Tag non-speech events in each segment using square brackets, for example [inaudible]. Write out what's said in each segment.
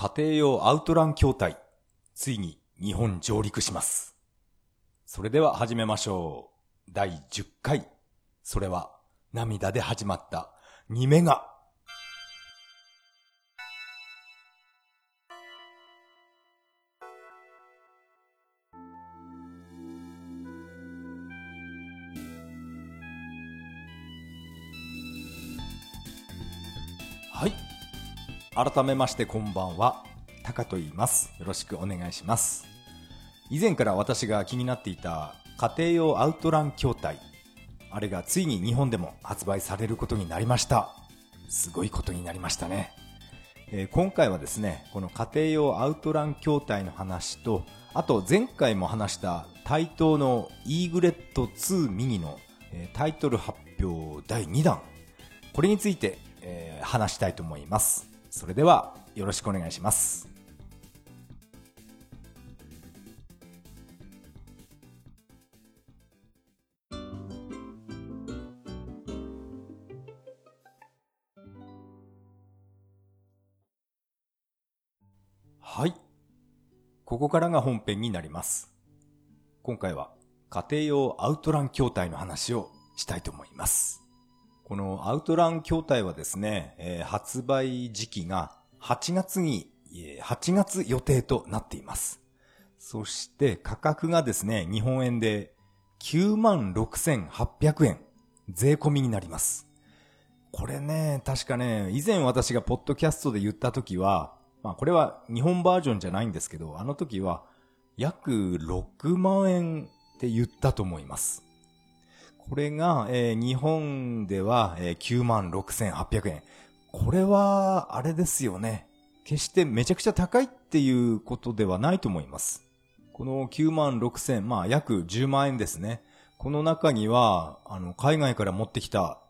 家庭用アウトラン筐体、ついに日本上陸します。それでは始めましょう。第10回。それは涙で始まった2メガ。改めましてこんばんは。タカと言います。よろしくお願いします。以前から私が気になっていた家庭用アウトラン筐体。あれがついに日本でも発売されることになりました。すごいことになりましたね。えー今回はですね、この家庭用アウトラン筐体の話と、あと前回も話した対等のイーグレット2ミニの、えタイトル発表第2弾。これについて、え話したいと思います。それではよろしくお願いします。はい。ここからが本編になります。今回は家庭用アウトラン筐体の話をしたいと思います。このアウトラン筐体はですね、えー発売時期が8月に、えー8月予定となっています。そして価格がですね、日本円で96,800円、税込みになります。これね、確かね、以前私がポッドキャストで言った時は、まあこれは日本バージョンじゃないんですけど、あの時は約6万円って言ったと思います。これが、えー日本では、えー9万6800円。これは、あれですよね。決してめちゃくちゃ高いっていうことではないと思います。この9万6000、まあ約10万円ですね。この中には、あの、海外から持ってきた、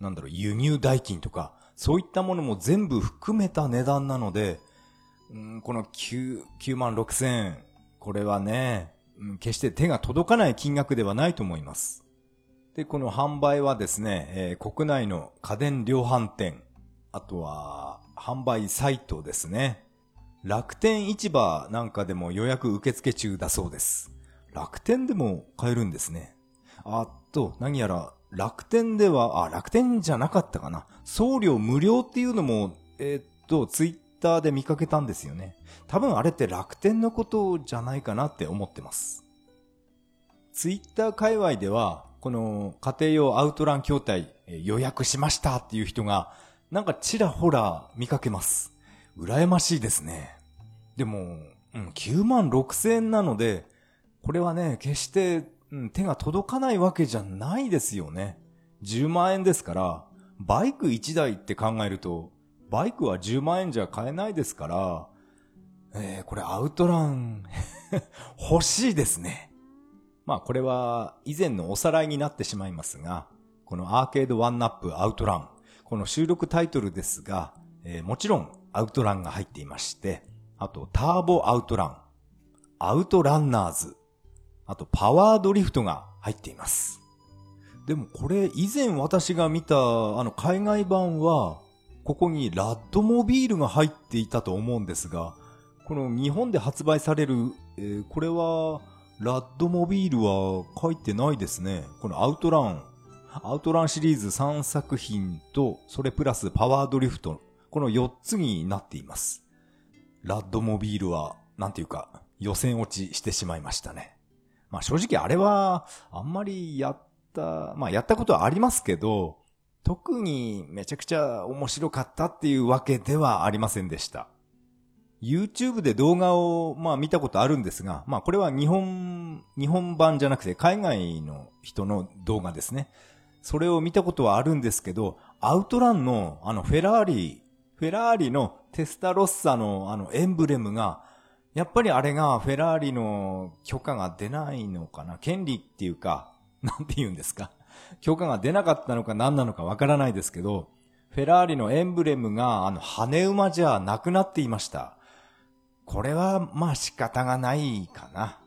なんだろう、輸入代金とか、そういったものも全部含めた値段なので、うんこの9、9万6000円、これはね、決して手が届かない金額ではないと思います。で、この販売はですね、えー国内の家電量販店、あとは販売サイトですね。楽天市場なんかでも予約受付中だそうです。楽天でも買えるんですね。あと、何やら楽天では、あ、楽天じゃなかったかな。送料無料っていうのも、えーっと、ツイッターで見かけたんですよね。多分あれって楽天のことじゃないかなって思ってます。ツイッター界隈では、この家庭用アウトラン筐体予約しましたっていう人が、なんかちらほら見かけます。羨ましいですね。でも、うん、9万6千円なので、これはね、決して、うん、手が届かないわけじゃないですよね。10万円ですから、バイク1台って考えると、バイクは10万円じゃ買えないですから、えー、これアウトラン、[laughs] 欲しいですね。まあこれは以前のおさらいになってしまいますが、このアーケードワンナップアウトラン、この収録タイトルですが、えーもちろんアウトランが入っていまして、あとターボアウトラン、アウトランナーズ、あとパワードリフトが入っています。でもこれ以前私が見たあの海外版は、ここにラッドモビールが入っていたと思うんですが、この日本で発売される、えーこれは、ラッドモビールは書いてないですね。このアウトラン、アウトランシリーズ3作品と、それプラスパワードリフト、この4つになっています。ラッドモビールは、なんていうか、予選落ちしてしまいましたね。まあ正直あれは、あんまりやった、まあやったことはありますけど、特にめちゃくちゃ面白かったっていうわけではありませんでした。YouTube で動画を、まあ見たことあるんですが、まあこれは日本、日本版じゃなくて海外の人の動画ですね。それを見たことはあるんですけど、アウトランのあのフェラーリ、フェラーリのテスタロッサのあのエンブレムが、やっぱりあれがフェラーリの許可が出ないのかな権利っていうか、なんて言うんですか許可が出なかったのか何なのかわからないですけど、フェラーリのエンブレムがあの羽馬じゃなくなっていました。これはまあ仕方がないかな。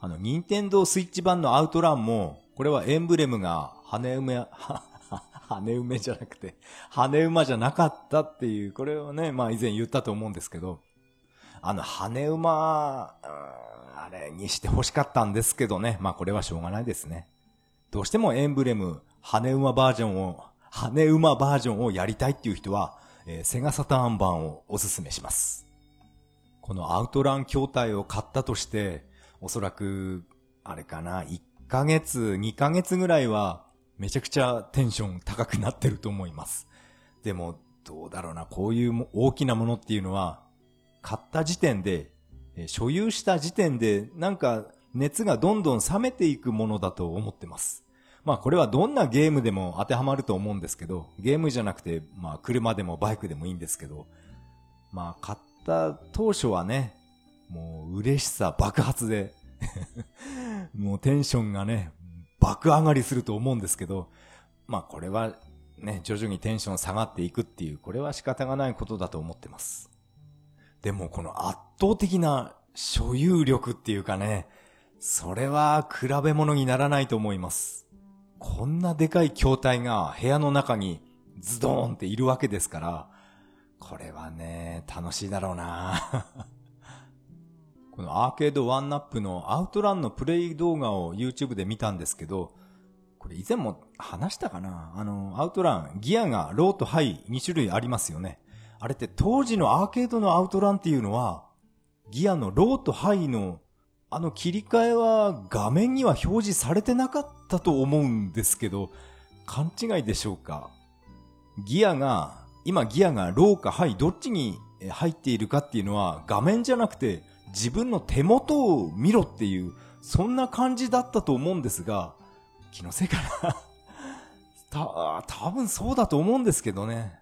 あの、ニンテンドースイッチ版のアウトランも、これはエンブレムが羽馬、は羽馬じゃなくて、羽馬じゃなかったっていう、これをね、まあ以前言ったと思うんですけど、あの、羽馬、あれにして欲しかったんですけどね。まあこれはしょうがないですね。どうしてもエンブレム、羽馬バージョンを、羽馬バージョンをやりたいっていう人は、えー、セガサターン版をおすすめします。このアウトラン筐体を買ったとして、おそらく、あれかな、1ヶ月、2ヶ月ぐらいは、めちゃくちゃテンション高くなってると思います。でも、どうだろうな、こういう大きなものっていうのは、買った時点で、所有した時点で、なんか熱がどんどん冷めていくものだと思ってます。まあこれはどんなゲームでも当てはまると思うんですけど、ゲームじゃなくて、まあ車でもバイクでもいいんですけど、まあ買った当初はね、もう嬉しさ爆発で [laughs] もうテンションがね、爆上がりすると思うんですけど、まあこれはね、徐々にテンション下がっていくっていう、これは仕方がないことだと思ってます。でもこの圧倒的な所有力っていうかね、それは比べ物にならないと思います。こんなでかい筐体が部屋の中にズドーンっているわけですから、これはね、楽しいだろうな。[laughs] このアーケードワンナップのアウトランのプレイ動画を YouTube で見たんですけど、これ以前も話したかな？あの、アウトラン、ギアがローとハイ2種類ありますよね。あれって当時のアーケードのアウトランっていうのは、ギアのローとハイのあの切り替えは画面には表示されてなかったと思うんですけど、勘違いでしょうか？ギアが、今ギアがローかハイどっちに入っているかっていうのは画面じゃなくて自分の手元を見ろっていう、そんな感じだったと思うんですが、気のせいかなた、多分そうだと思うんですけどね。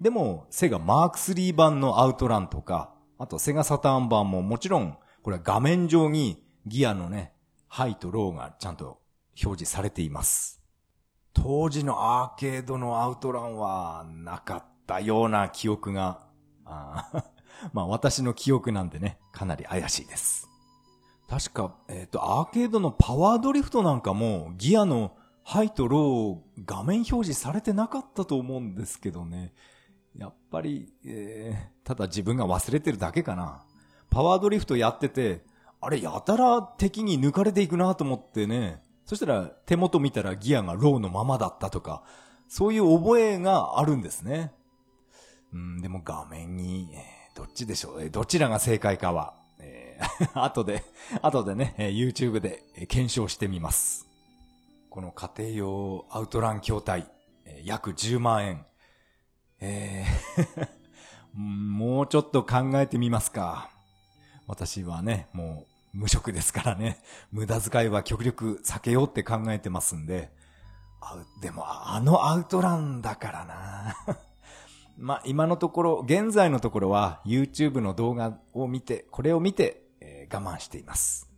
でも、セガマーク3版のアウトランとか、あとセガサターン版ももちろん、これは画面上にギアのね、ハイとローがちゃんと表示されています。当時のアーケードのアウトランはなかったような記憶が、あ [laughs] まあ私の記憶なんでね、かなり怪しいです。確か、えっ、ー、と、アーケードのパワードリフトなんかも、ギアのハイとロー画面表示されてなかったと思うんですけどね。やっぱり、えー、ただ自分が忘れてるだけかな。パワードリフトやってて、あれやたら敵に抜かれていくなと思ってね。そしたら手元見たらギアがローのままだったとか、そういう覚えがあるんですね。うん、でも画面に、え、どっちでしょう、えー、どちらが正解かは、えー、[laughs] 後で、後でね、YouTube で検証してみます。この家庭用アウトラン筐体、約10万円。えー [laughs] もうちょっと考えてみますか。私はね、もう無職ですからね、[laughs] 無駄遣いは極力避けようって考えてますんで、あでもあのアウトランだからな [laughs] まあ、今のところ、現在のところは YouTube の動画を見て、これを見て我慢しています。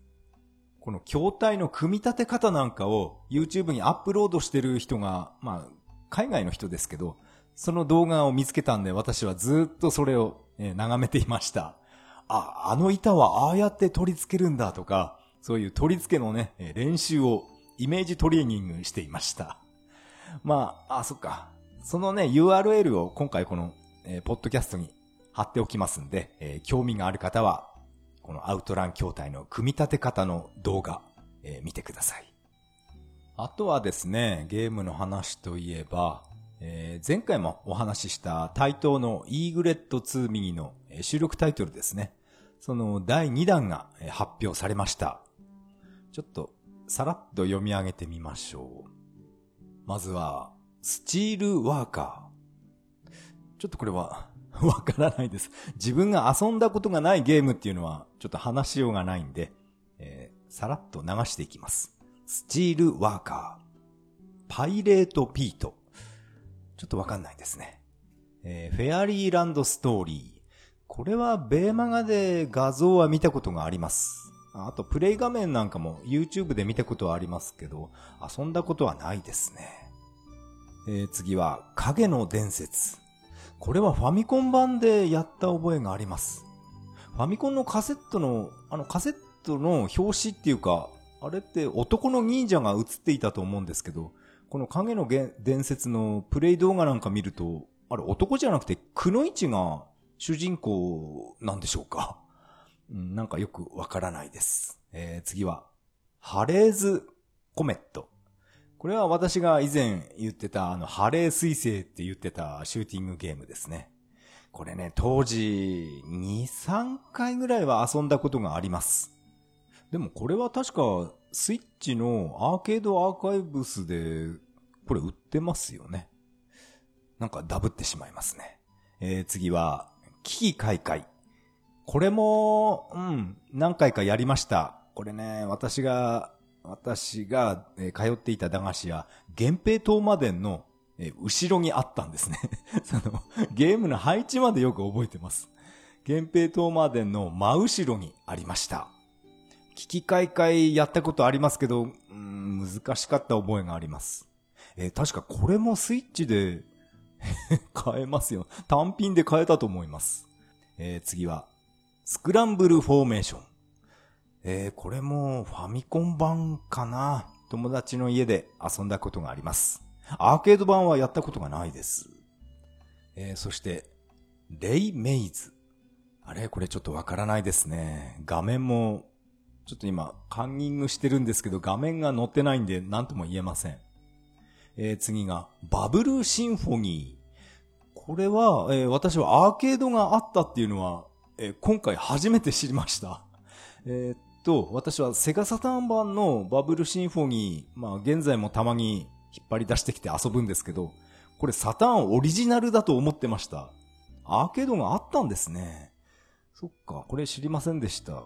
この筐体の組み立て方なんかを YouTube にアップロードしてる人が、まあ、海外の人ですけど、その動画を見つけたんで私はずっとそれを、え眺めていました。あ、あの板はああやって取り付けるんだとか、そういう取り付けのね、練習をイメージトレーニングしていました。まあ、あ、そっか。そのね、URL を今回この、えー、ポッドキャストに貼っておきますんで、えー、興味がある方はこのアウトラン筐体の組み立て方の動画、えー、見てください。あとはですね、ゲームの話といえば、えー、前回もお話しした対等のイーグレット2ミニの収録タイトルですね。その第2弾が発表されました。ちょっとさらっと読み上げてみましょう。まずは、スチールワーカー。ちょっとこれはわからないです。自分が遊んだことがないゲームっていうのは、ちょっと話しようがないんで、えー、さらっと流していきます。スチールワーカー。パイレートピート。ちょっとわかんないですね。えー、フェアリーランドストーリー。これはベーマガで画像は見たことがあります。あと、プレイ画面なんかも YouTube で見たことはありますけど、遊んだことはないですね。えー、次は、影の伝説。これはファミコン版でやった覚えがあります。ファミコンのカセットの、あのカセットの表紙っていうか、あれって男の忍者が映っていたと思うんですけど、この影の伝説のプレイ動画なんか見ると、あれ男じゃなくてくのいちが主人公なんでしょうか、[laughs] なんかよくわからないです。えー、次は、ハレーズコメット。これは私が以前言ってた、あの、ハレー彗星って言ってたシューティングゲームですね。これね、当時、2、3回ぐらいは遊んだことがあります。でもこれは確か、スイッチのアーケードアーカイブスで、これ売ってますよね。なんかダブってしまいますね。えー、次は、危機開会。これも、うん、何回かやりました。これね、私が、私が、えー、通っていた駄菓子屋、源平島までの、えー、後ろにあったんですね。[laughs] その、ゲームの配置までよく覚えてます。源平島までの真後ろにありました。危機開会やったことありますけど、うん、難しかった覚えがあります。えー、確かこれもスイッチで [laughs] 買えますよ。単品で買えたと思います。えー、次は、スクランブルフォーメーション。えー、これもファミコン版かな。友達の家で遊んだことがあります。アーケード版はやったことがないです。えー、そして、レイメイズ。あれ？これちょっとわからないですね。画面も、ちょっと今、カンニングしてるんですけど、画面が載ってないんで、何とも言えません。えー、次が、バブルシンフォニー。これは、えー、私はアーケードがあったっていうのは、えー、今回初めて知りました。[laughs] えー、っと、私はセガサターン版のバブルシンフォニー、まあ現在もたまに引っ張り出してきて遊ぶんですけど、これサターンオリジナルだと思ってました。アーケードがあったんですね。そっか、これ知りませんでした。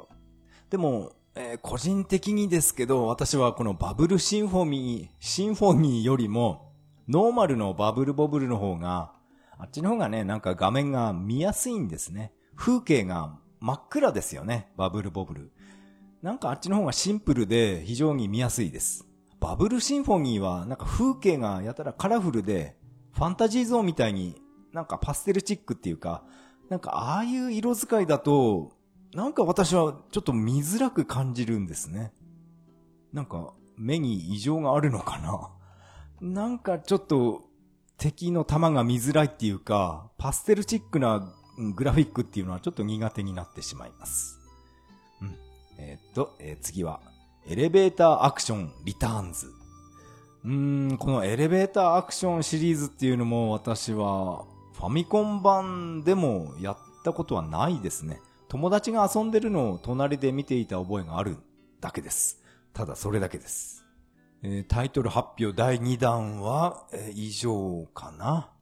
でも、えー、個人的にですけど、私はこのバブルシンフォニー、シンフォニーよりも、ノーマルのバブルボブルの方が、あっちの方がね、なんか画面が見やすいんですね。風景が真っ暗ですよね。バブルボブル。なんかあっちの方がシンプルで非常に見やすいです。バブルシンフォニーはなんか風景がやたらカラフルで、ファンタジーゾーンみたいになんかパステルチックっていうか、なんかああいう色使いだと、なんか私はちょっと見づらく感じるんですね。なんか目に異常があるのかななんかちょっと敵の弾が見づらいっていうか、パステルチックなグラフィックっていうのはちょっと苦手になってしまいます。うん。えー、っと、えー、次は、エレベーターアクションリターンズ。うーん、このエレベーターアクションシリーズっていうのも私はファミコン版でもやったことはないですね。友達が遊んでるのを隣で見ていた覚えがあるだけです。ただそれだけです。えー、タイトル発表第2弾は、えー、以上かな。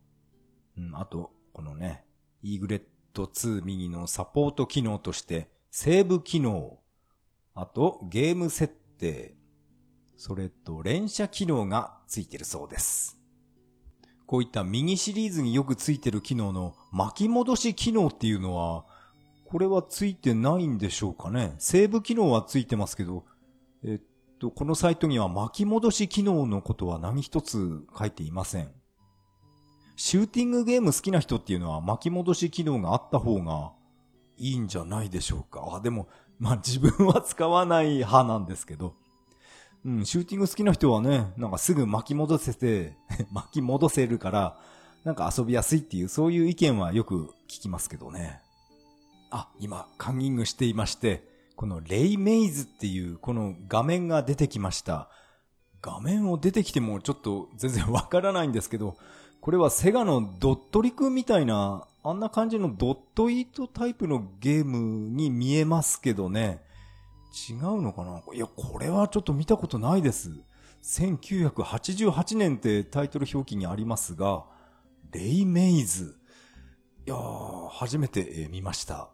うん、あと、このね、イーグレット2右のサポート機能として、セーブ機能、あとゲーム設定、それと連射機能がついてるそうです。こういったミニシリーズによくついてる機能の巻き戻し機能っていうのは、これはついてないんでしょうかね。セーブ機能はついてますけど、えっと、このサイトには巻き戻し機能のことは何一つ書いていません。シューティングゲーム好きな人っていうのは巻き戻し機能があった方がいいんじゃないでしょうか。あ、でも、まあ自分は使わない派なんですけど。うん、シューティング好きな人はね、なんかすぐ巻き戻せて [laughs] 巻き戻せるから、なんか遊びやすいっていう、そういう意見はよく聞きますけどね。あ、今、カンニングしていまして、このレイメイズっていうこの画面が出てきました。画面を出てきてもちょっと全然わからないんですけど、これはセガのドットリクみたいな、あんな感じのドットイートタイプのゲームに見えますけどね。違うのかな？いや、これはちょっと見たことないです。1988年ってタイトル表記にありますが、レイメイズ。いやー、初めて見ました。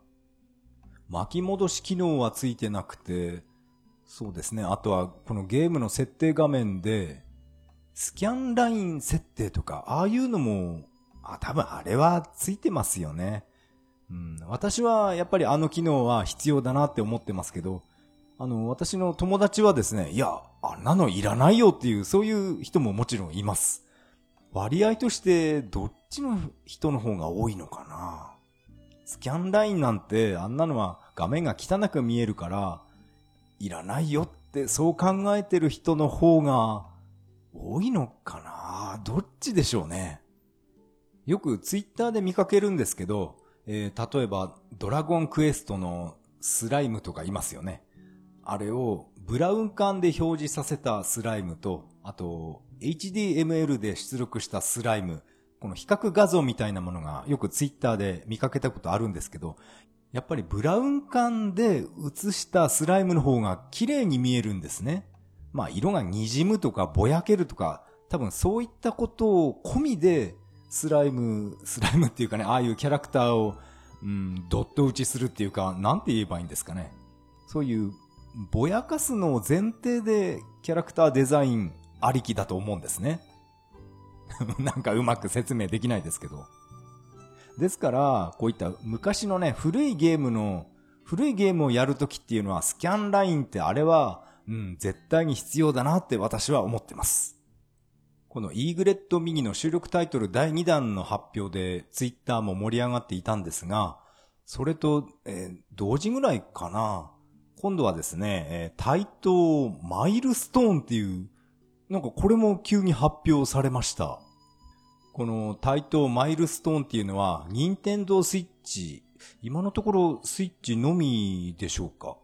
巻き戻し機能はついてなくて、そうですね。あとは、このゲームの設定画面で、スキャンライン設定とか、ああいうのも、あ、多分あれはついてますよね。うん、私はやっぱりあの機能は必要だなって思ってますけど、あの、私の友達はですね、いや、あんなのいらないよっていう、そういう人ももちろんいます。割合として、どっちの人の方が多いのかなスキャンラインなんてあんなのは画面が汚く見えるから、いらないよってそう考えてる人の方が多いのかな？どっちでしょうね？よくツイッターで見かけるんですけど、えー、例えば、ドラゴンクエストのスライムとかいますよね。あれをブラウン管で表示させたスライムと、あと、HDML で出力したスライム、この比較画像みたいなものがよくツイッターで見かけたことあるんですけど、やっぱりブラウン管で映したスライムの方が綺麗に見えるんですね。まあ色が滲むとかぼやけるとか、多分そういったことを込みでスライム、スライムっていうかね、ああいうキャラクターを、うん、ドット打ちするっていうか、なんて言えばいいんですかね。そういうぼやかすのを前提でキャラクターデザインありきだと思うんですね。[laughs] なんかうまく説明できないですけど。ですから、こういった昔のね、古いゲームの、古いゲームをやるときっていうのは、スキャンラインってあれは、うん、絶対に必要だなって私は思ってます。このイーグレットミニの収録タイトル第2弾の発表で、ツイッターも盛り上がっていたんですが、それと、えー、同時ぐらいかな。今度はですね、えー、対等マイルストーンっていう、なんかこれも急に発表されました。この対等マイルストーンっていうのは、任天堂スイッチ、今のところスイッチのみでしょうか。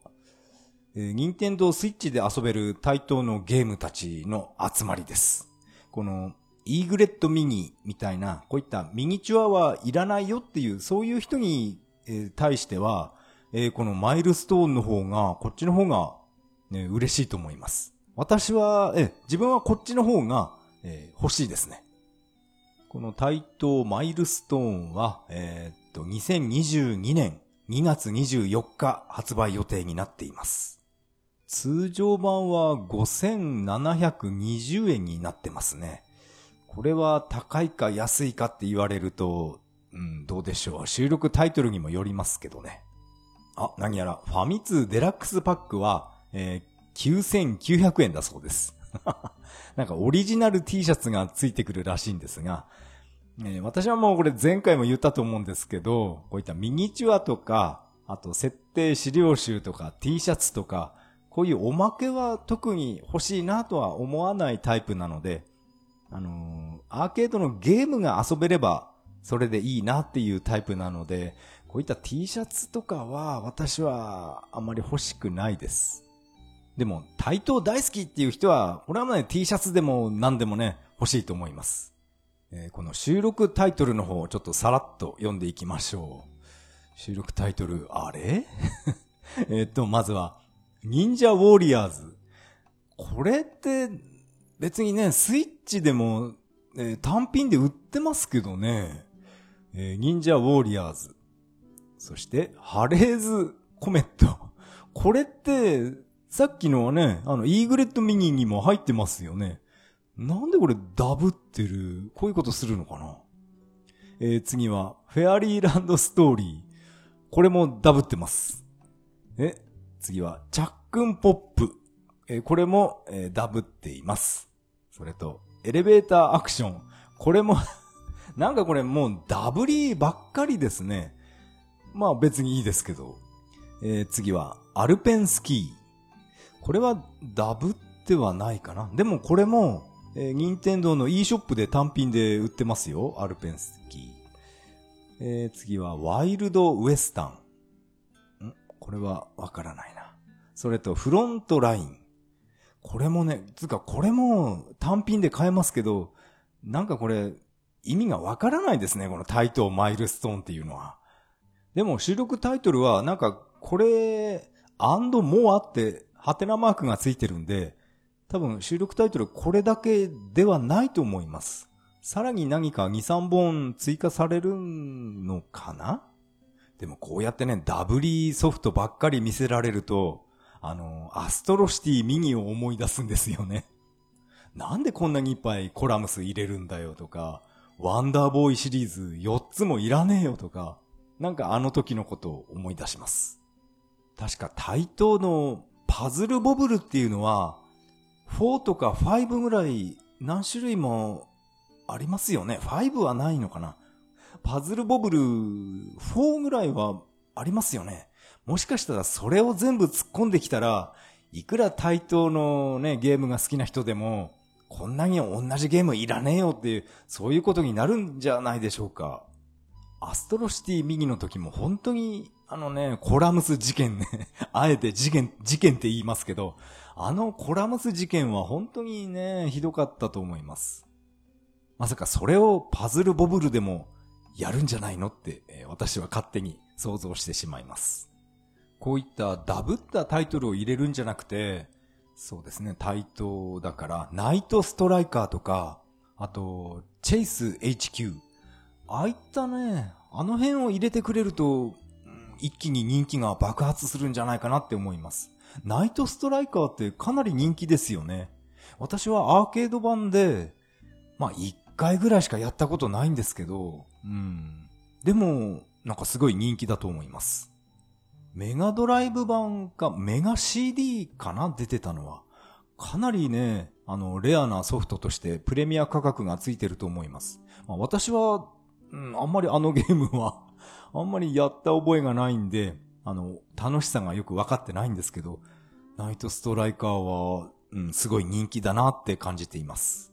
えー、任天堂スイッチで遊べる対等のゲームたちの集まりです。この、イーグレットミニみたいな、こういったミニチュアはいらないよっていう、そういう人に、対しては、このマイルストーンの方が、こっちの方が、ね、嬉しいと思います。私は、え、自分はこっちの方が、えー、欲しいですね。この対等マイルストーンは、えー、っと、2022年2月24日発売予定になっています。通常版は5720円になってますね。これは高いか安いかって言われると、うん、どうでしょう。収録タイトルにもよりますけどね。あ、何やら、ファミ通デラックスパックは、えー、9900円だそうです。[laughs] なんかオリジナル T シャツがついてくるらしいんですが、え、私はもうこれ前回も言ったと思うんですけど、こういったミニチュアとか、あと設定資料集とか T シャツとか、こういうおまけは特に欲しいなとは思わないタイプなので、あのー、アーケードのゲームが遊べれば、それでいいなっていうタイプなので、こういった T シャツとかは私はあんまり欲しくないです。でも、対等大好きっていう人は、これはね、T シャツでも何でもね、欲しいと思います。えー、この収録タイトルの方をちょっとさらっと読んでいきましょう。収録タイトル、あれ？[laughs] えっと、まずは、忍者ウォーリアーズ。これって、別にね、スイッチでも、えー、単品で売ってますけどね。えー、忍者ウォーリアーズ。そして、ハレーズコメット。これって、さっきのはね、あの、イーグレットミニにも入ってますよね。なんでこれダブってる？こういうことするのかな？えー、次は、フェアリーランドストーリー。これもダブってます。え、次は、チャックンポップ。えー、これも、えー、ダブっています。それと、エレベーターアクション。これも [laughs] なんかこれもうダブリーばっかりですね。まあ別にいいですけど。えー、次は、アルペンスキー。これはダブってはないかな。でもこれも、えー、任天堂の e ショップで単品で売ってますよ。アルペンスキー。えー、次は、ワイルドウエスタン。ん？これはわからないな。それと、フロントライン。これもね、つかこれも単品で買えますけど、なんかこれ、意味がわからないですね。このタイトーマイルストーンっていうのは。でも収録タイトルは、なんか、これ、アンドモアって、ハテナマークがついてるんで、多分収録タイトルこれだけではないと思います。さらに何か2、3本追加されるのかな？でもこうやってね、ダブリーソフトばっかり見せられると、あの、アストロシティミニを思い出すんですよね。なんでこんなにいっぱいコラムス入れるんだよとか、ワンダーボーイシリーズ4つもいらねえよとか、なんかあの時のことを思い出します。確か対等のパズルボブルっていうのは、4とか5ぐらい何種類もありますよね。5はないのかなパズルボブル4ぐらいはありますよね。もしかしたらそれを全部突っ込んできたら、いくら対等のね、ゲームが好きな人でも、こんなに同じゲームいらねえよっていう、そういうことになるんじゃないでしょうか。アストロシティ右の時も本当に、あのね、コラムス事件ね、[laughs] あえて事件、事件って言いますけど、あのコラムス事件は本当にね、ひどかったと思います。まさかそれをパズルボブルでもやるんじゃないのって、えー、私は勝手に想像してしまいます。こういったダブったタイトルを入れるんじゃなくて、そうですね、対等だから、ナイトストライカーとか、あと、チェイス HQ。ああいったね、あの辺を入れてくれると、一気に人気が爆発するんじゃないかなって思います。ナイトストライカーってかなり人気ですよね。私はアーケード版で、まあ一回ぐらいしかやったことないんですけど、うん。でも、なんかすごい人気だと思います。メガドライブ版か、メガ CD かな出てたのは。かなりね、あの、レアなソフトとしてプレミア価格がついてると思います。まあ、私は、うん、あんまりあのゲームはあんまりやった覚えがないんで、あの、楽しさがよく分かってないんですけど、ナイトストライカーは、うん、すごい人気だなって感じています。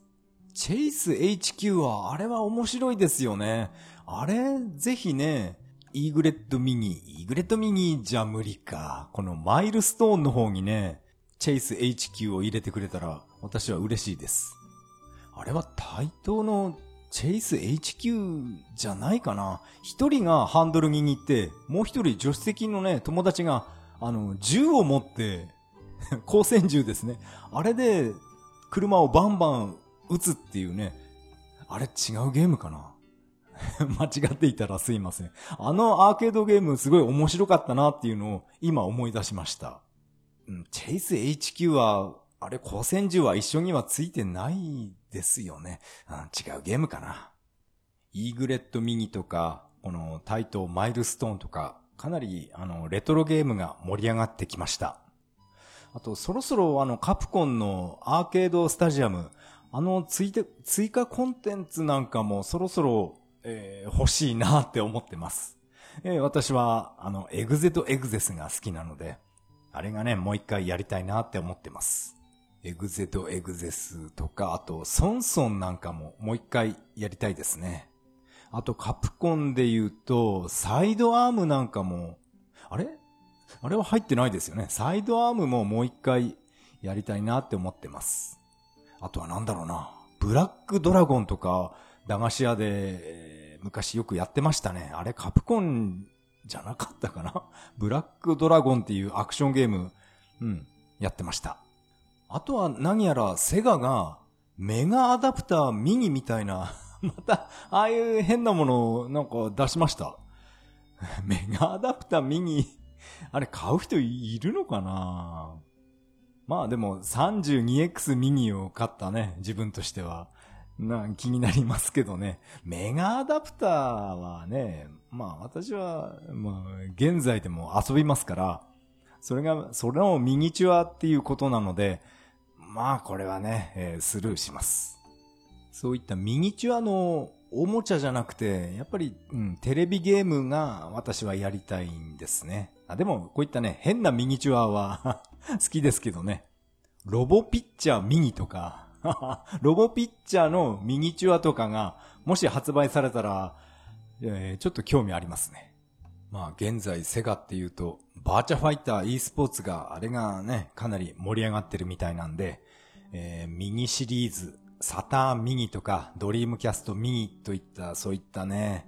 チェイス HQ は、あれは面白いですよね。あれ、ぜひね、イーグレットミニ、イーグレットミニじゃ無理か。このマイルストーンの方にね、チェイス HQ を入れてくれたら、私は嬉しいです。あれは対等のチェイス HQ じゃないかな。一人がハンドル握って、もう一人助手席のね、友達が、あの、銃を持って、[laughs] 光線銃ですね。あれで、車をバンバン撃つっていうね。あれ違うゲームかな [laughs] 間違っていたらすいません。あのアーケードゲームすごい面白かったなっていうのを今思い出しました。うん、チェイス HQ は、あれ光線銃は一緒にはついてないですよね。うん、違うゲームかな。イーグレットミニとか、このタイトマイルストーンとか、かなりあのレトロゲームが盛り上がってきました。あと、そろそろあのカプコンのアーケードスタジアム、あの追追加コンテンツなんかもそろそろえー、欲しいなって思ってます。えー、私は、あの、エグゼとエグゼスが好きなので、あれがね、もう一回やりたいなって思ってます。エグゼとエグゼスとか、あと、ソンソンなんかももう一回やりたいですね。あと、カプコンで言うと、サイドアームなんかも、あれ？あれは入ってないですよね。サイドアームももう一回やりたいなって思ってます。あとはなんだろうな。ブラックドラゴンとか、駄菓子屋で、昔よくやってましたね。あれカプコンじゃなかったかな？ブラックドラゴンっていうアクションゲーム、うん、やってました。あとは何やらセガがメガアダプターミニみたいな [laughs] また、ああいう変なものをなんか出しました。[laughs] メガアダプターミニあれ買う人いるのかな？まあでも 32X ミニを買ったね、自分としては。な、気になりますけどね。メガアダプターはね、まあ私は、まあ現在でも遊びますから、それが、それのミニチュアっていうことなので、まあこれはね、えー、スルーします。そういったミニチュアのおもちゃじゃなくて、やっぱり、うん、テレビゲームが私はやりたいんですね。あでも、こういったね、変なミニチュアは [laughs] 好きですけどね。ロボピッチャーミニとか、[laughs] ロボピッチャーのミニチュアとかが、もし発売されたら、えー、ちょっと興味ありますね。まあ現在セガっていうと、バーチャファイター e スポーツがあれがね、かなり盛り上がってるみたいなんで、えー、ミニシリーズ、サターンミニとか、ドリームキャストミニといった、そういったね、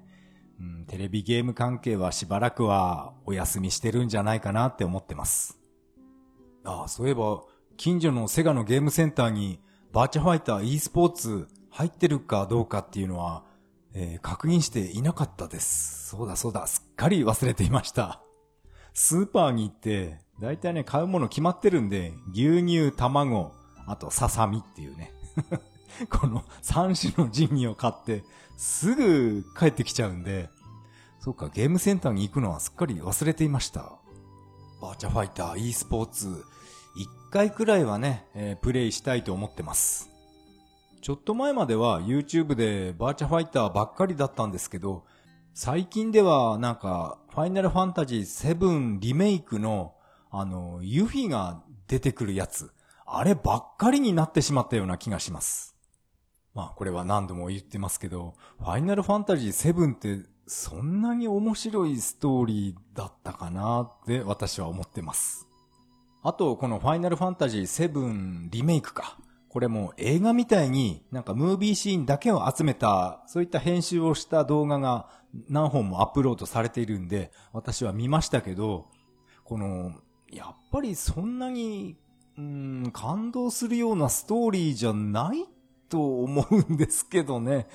うん、テレビゲーム関係はしばらくはお休みしてるんじゃないかなって思ってます。ああ、そういえば、近所のセガのゲームセンターにバーチャファイター e スポーツ入ってるかどうかっていうのは、えー、確認していなかったです。そうだそうだ、すっかり忘れていました。スーパーに行って、だいたいね、買うもの決まってるんで、牛乳、卵、あとささみっていうね。[laughs] この3種の神器を買って、すぐ帰ってきちゃうんで、そうか、ゲームセンターに行くのはすっかり忘れていました。バーチャファイター e スポーツ回くらいはね、えー、プレイしたいと思ってます。ちょっと前までは YouTube でバーチャファイターばっかりだったんですけど、最近ではなんか、ファイナルファンタジー7リメイクの、あの、ユフィが出てくるやつ、あればっかりになってしまったような気がします。まあこれは何度も言ってますけど、ファイナルファンタジー7ってそんなに面白いストーリーだったかなって私は思ってます。あと、このファイナルファンタジー7リメイクか。これも映画みたいになんかムービーシーンだけを集めた、そういった編集をした動画が何本もアップロードされているんで、私は見ましたけど、この、やっぱりそんなに、うん、感動するようなストーリーじゃないと思うんですけどね。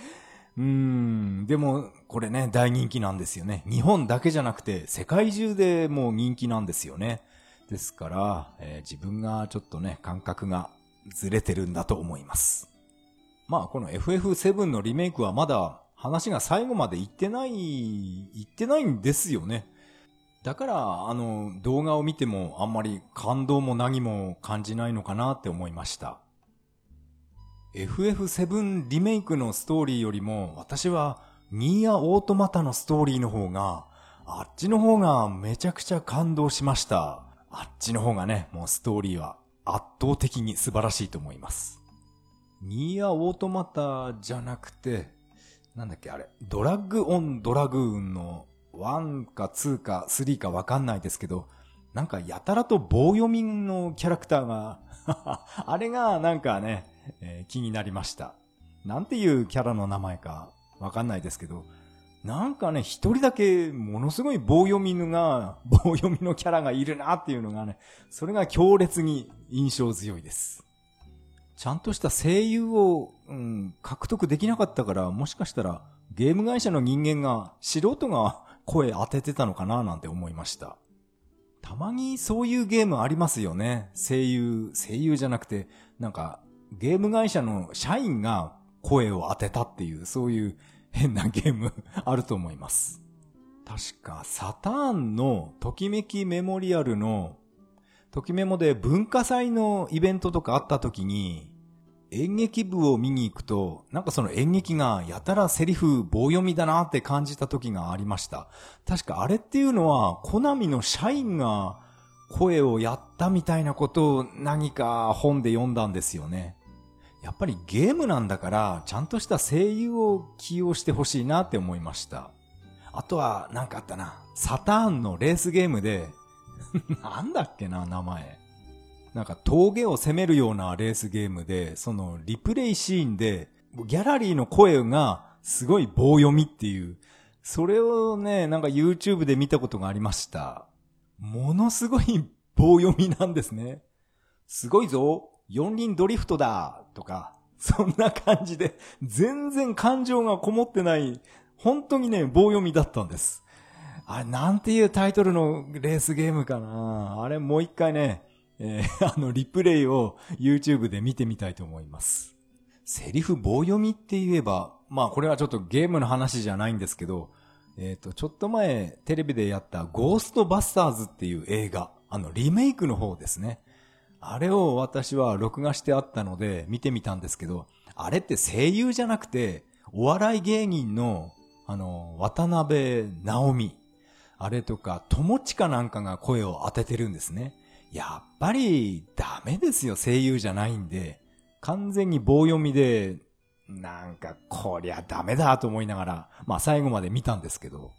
うん、でも、これね、大人気なんですよね。日本だけじゃなくて、世界中でもう人気なんですよね。ですから、えー、自分がちょっとね、感覚がずれてるんだと思います。まあ、この FF7 のリメイクはまだ話が最後まで行ってない、行ってないんですよね。だから、あの、動画を見てもあんまり感動も何も感じないのかなって思いました。FF7 リメイクのストーリーよりも、私はニーアオートマタのストーリーの方が、あっちの方がめちゃくちゃ感動しました。あっちの方がね、もうストーリーは圧倒的に素晴らしいと思います。ニーアオートマタじゃなくて、なんだっけあれ、ドラッグオンドラグーンの1か2か3かわかんないですけど、なんかやたらと棒読みのキャラクターが [laughs] あれがなんかね、えー、気になりました。なんていうキャラの名前かわかんないですけど、なんかね、一人だけものすごい棒読みのが、[laughs] 棒読みのキャラがいるなっていうのがね、それが強烈に印象強いです。ちゃんとした声優を、うん、獲得できなかったから、もしかしたらゲーム会社の人間が、素人が声当ててたのかななんて思いました。たまにそういうゲームありますよね。声優、声優じゃなくて、なんか、ゲーム会社の社員が声を当てたっていう、そういう変なゲームあると思います。確か、サターンのときめきメモリアルの、ときメモで文化祭のイベントとかあった時に、演劇部を見に行くと、なんかその演劇がやたらセリフ棒読みだなって感じた時がありました。確かあれっていうのは、コナミの社員が声をやったみたいなことを何か本で読んだんですよね。やっぱりゲームなんだから、ちゃんとした声優を起用してほしいなって思いました。あとは、なんかあったな。サターンのレースゲームで [laughs] なんだっけな、名前。なんか峠を攻めるようなレースゲームで、そのリプレイシーンで、ギャラリーの声がすごい棒読みっていう、それをね、なんか YouTube で見たことがありました。ものすごい棒読みなんですね。すごいぞ四輪ドリフトだとか、[laughs] そんな感じで、全然感情がこもってない、本当にね、棒読みだったんです。あれ、なんていうタイトルのレースゲームかなあれ、もう一回ね、えー、[laughs] あの、リプレイを YouTube で見てみたいと思います。セリフ棒読みって言えば、まあこれはちょっとゲームの話じゃないんですけど、えっ、ー、と、ちょっと前テレビでやったゴーストバスターズっていう映画、あのリメイクの方ですね。あれを私は録画してあったので見てみたんですけど、あれって声優じゃなくて、お笑い芸人の、あの、渡辺直美。あれとか、友近なんかが声を当ててるんですね。やっぱりダメですよ、声優じゃないんで。完全に棒読みで、なんかこりゃダメだと思いながら、まあ最後まで見たんですけど、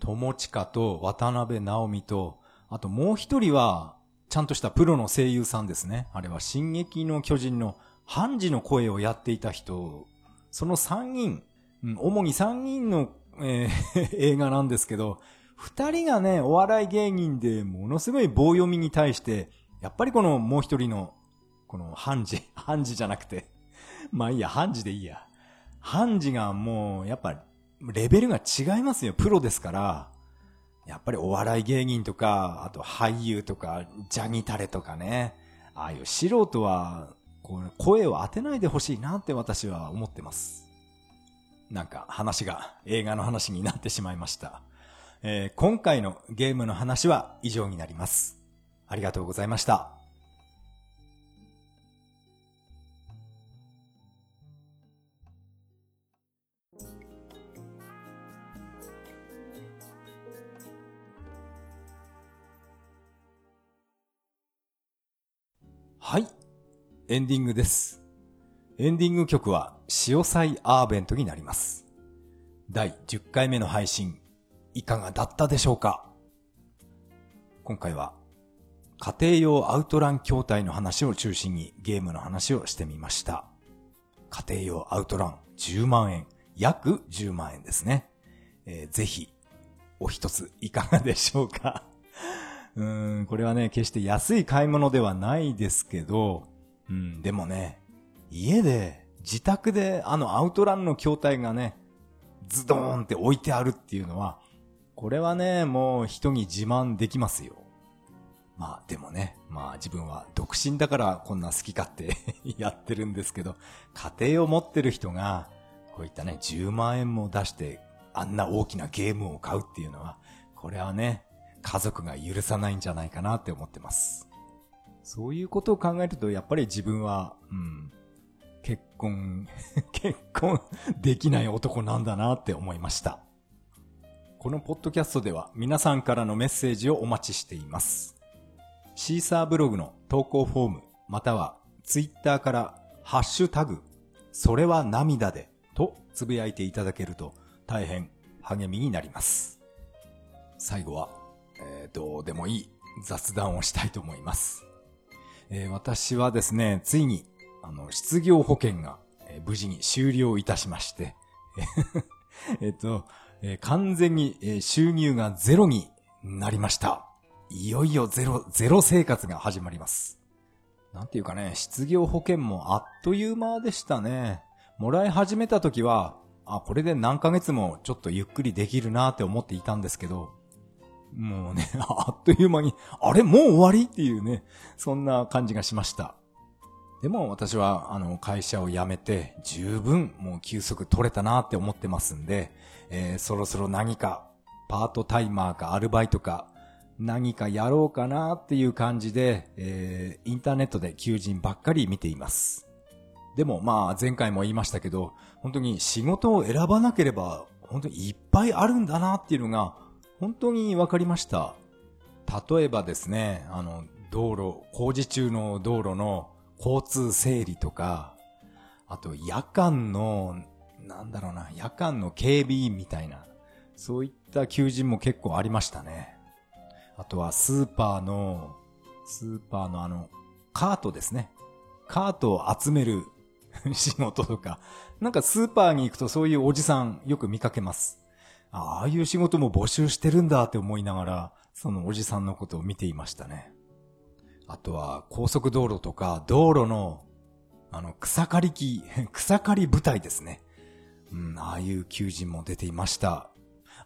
友近と渡辺直美と、あともう一人は、ちゃんとしたプロの声優さんですね。あれは進撃の巨人のハンジの声をやっていた人、その3人、うん主に3人の、えー、[laughs] 映画なんですけど、2人がね、お笑い芸人でものすごい棒読みに対して、やっぱりこのもう一人の、このハンジ、ハンジじゃなくて、まあいいや、ハンジでいいや。ハンジがもう、やっぱ、レベルが違いますよ。プロですから。やっぱりお笑い芸人とか、あと俳優とか、ジャニタレとかね、ああいう素人は、こう声を当てないでほしいなって私は思ってます。なんか話が映画の話になってしまいました。えー、今回のゲームの話は以上になります。ありがとうございました。はい。エンディングです。エンディング曲は、潮祭アーベントになります。第10回目の配信、いかがだったでしょうか？今回は、家庭用アウトラン筐体の話を中心にゲームの話をしてみました。家庭用アウトラン10万円、約10万円ですね。えー、ぜひ、お一ついかがでしょうか？うん、これはね、決して安い買い物ではないですけど、うん、でもね、家で、自宅であのアウトランの筐体がね、ズドーンって置いてあるっていうのは、これはね、もう人に自慢できますよ。まあでもね、まあ自分は独身だからこんな好き勝手 [laughs] やってるんですけど、家庭を持ってる人が、こういったね、10万円も出してあんな大きなゲームを買うっていうのは、これはね、家族が許さないんじゃないかなって思ってます。そういうことを考えると、やっぱり自分は、うん、結婚 [laughs] 結婚できない男なんだなって思いました。このポッドキャストでは皆さんからのメッセージをお待ちしています。シーサーブログの投稿フォーム、またはツイッターからハッシュタグ、それは涙でとつぶやいていただけると大変励みになります。最後は、えー、どうでもいい雑談をしたいと思います。えー、私はですね、ついにあの、失業保険が、えー、無事に終了いたしまして、[laughs] えっと、えー、完全に、えー、収入がゼロになりました。いよいよゼロ、ゼロ生活が始まります。なんていうかね、失業保険もあっという間でしたね。もらい始めた時は、あ、これで何ヶ月もちょっとゆっくりできるなって思っていたんですけど、もうね、[laughs] あっという間に、あれもう終わりっていうね、そんな感じがしました。でも私は、あの、会社を辞めて、十分もう休息取れたなって思ってますんで、えー、そろそろ何か、パートタイマーかアルバイトか、何かやろうかなっていう感じで、えー、インターネットで求人ばっかり見ています。でもまあ前回も言いましたけど、本当に仕事を選ばなければ本当にいっぱいあるんだなっていうのが本当に分かりました。例えばですね、あの、道路、工事中の道路の交通整理とか、あと夜間の、なんだろうな、夜間の警備員みたいな、そういった求人も結構ありましたね。あとはスーパーの、スーパーのあの、カートですね。カートを集める [laughs] 仕事とか、なんかスーパーに行くとそういうおじさんよく見かけます。ああいう仕事も募集してるんだって思いながら、そのおじさんのことを見ていましたね。あとは高速道路とか道路のあの草刈り機、[laughs] 草刈り部隊ですね。うん、ああいう求人も出ていました。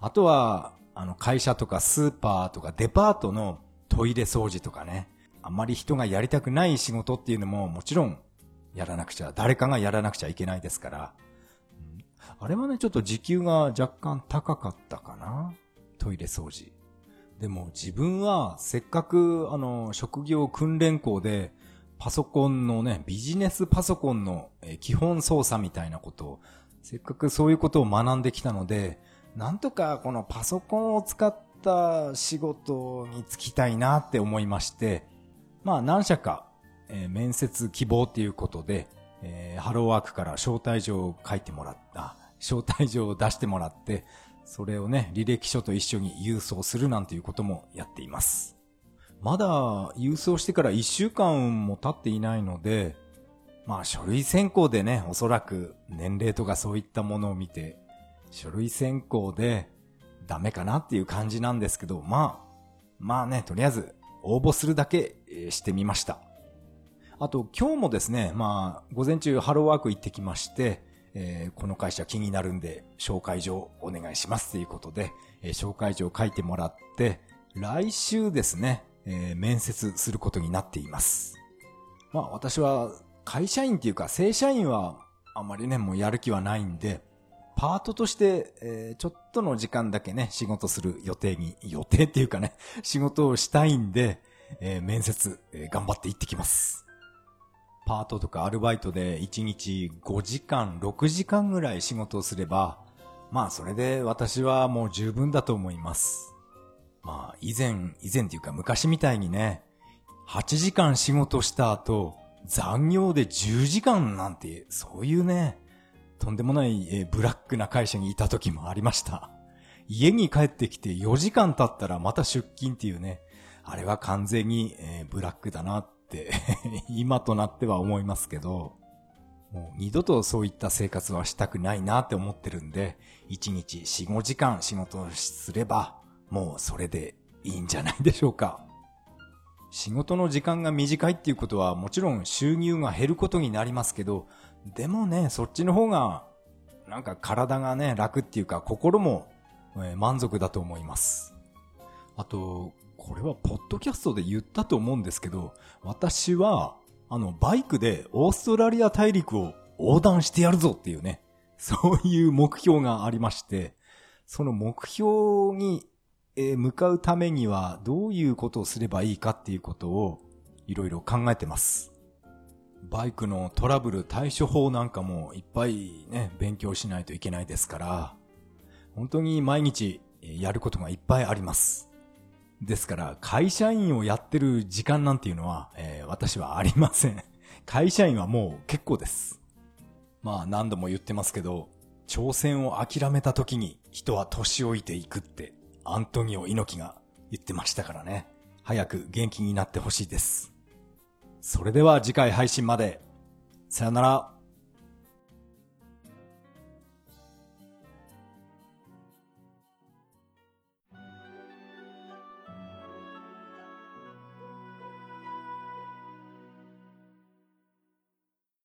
あとは、あの会社とかスーパーとかデパートのトイレ掃除とかね。あまり人がやりたくない仕事っていうのももちろんやらなくちゃ、誰かがやらなくちゃいけないですから。あれはね、ちょっと時給が若干高かったかな。トイレ掃除。でも自分はせっかくあの職業訓練校でパソコンのね、ビジネスパソコンの基本操作みたいなことを、せっかくそういうことを学んできたので、なんとかこのパソコンを使った仕事に就きたいなって思いまして、まあ何社か、えー、面接希望っていうことで、えー、ハローワークから招待状を書いてもらった、招待状を出してもらって、それをね、履歴書と一緒に郵送するなんていうこともやっています。まだ郵送してから1週間も経っていないので、まあ書類選考でね、おそらく年齢とかそういったものを見て、書類選考でダメかなっていう感じなんですけど、まあ、まあね、とりあえず応募するだけしてみました。あと今日もですね、まあ、午前中ハローワーク行ってきまして、えー、この会社気になるんで紹介状お願いしますということで、えー、紹介状書いてもらって、来週ですね、えー、面接することになっています。まあ私は会社員っていうか正社員はあまりね、もうやる気はないんで、パートとして、え、ちょっとの時間だけね、仕事する予定に、予定っていうかね、仕事をしたいんで、え、面接、え、頑張って行ってきます。パートとかアルバイトで1日5時間、6時間ぐらい仕事をすれば、まあそれで私はもう十分だと思います。まあ以前、以前っていうか昔みたいにね、8時間仕事した後、残業で10時間なんて、そういうね、とんでもない、え、ブラックな会社にいた時もありました。家に帰ってきて4時間経ったらまた出勤っていうね、あれは完全に、え、ブラックだなっ [laughs] 今となっては思いますけど、もう二度とそういった生活はしたくないなって思ってるんで、1日4、5時間仕事をすれば、もうそれでいいんじゃないでしょうか。仕事の時間が短いっていうことはもちろん収入が減ることになりますけど、でもね、そっちの方が、なんか体がね、楽っていうか心も、満足だと思います。あと、これはポッドキャストで言ったと思うんですけど、私は、あの、バイクでオーストラリア大陸を横断してやるぞっていうね、そういう目標がありまして、その目標に、え、向かうためにはどういうことをすればいいかっていうことをいろいろ考えてます。バイクのトラブル対処法なんかもいっぱいね、勉強しないといけないですから、本当に毎日やることがいっぱいあります。ですから、会社員をやってる時間なんていうのは、えー、私はありません。[laughs] 会社員はもう結構です。まあ何度も言ってますけど、挑戦を諦めた時に人は年老いていくってアントニオ猪木が言ってましたからね。早く元気になってほしいです。それでは次回配信まで。さよなら。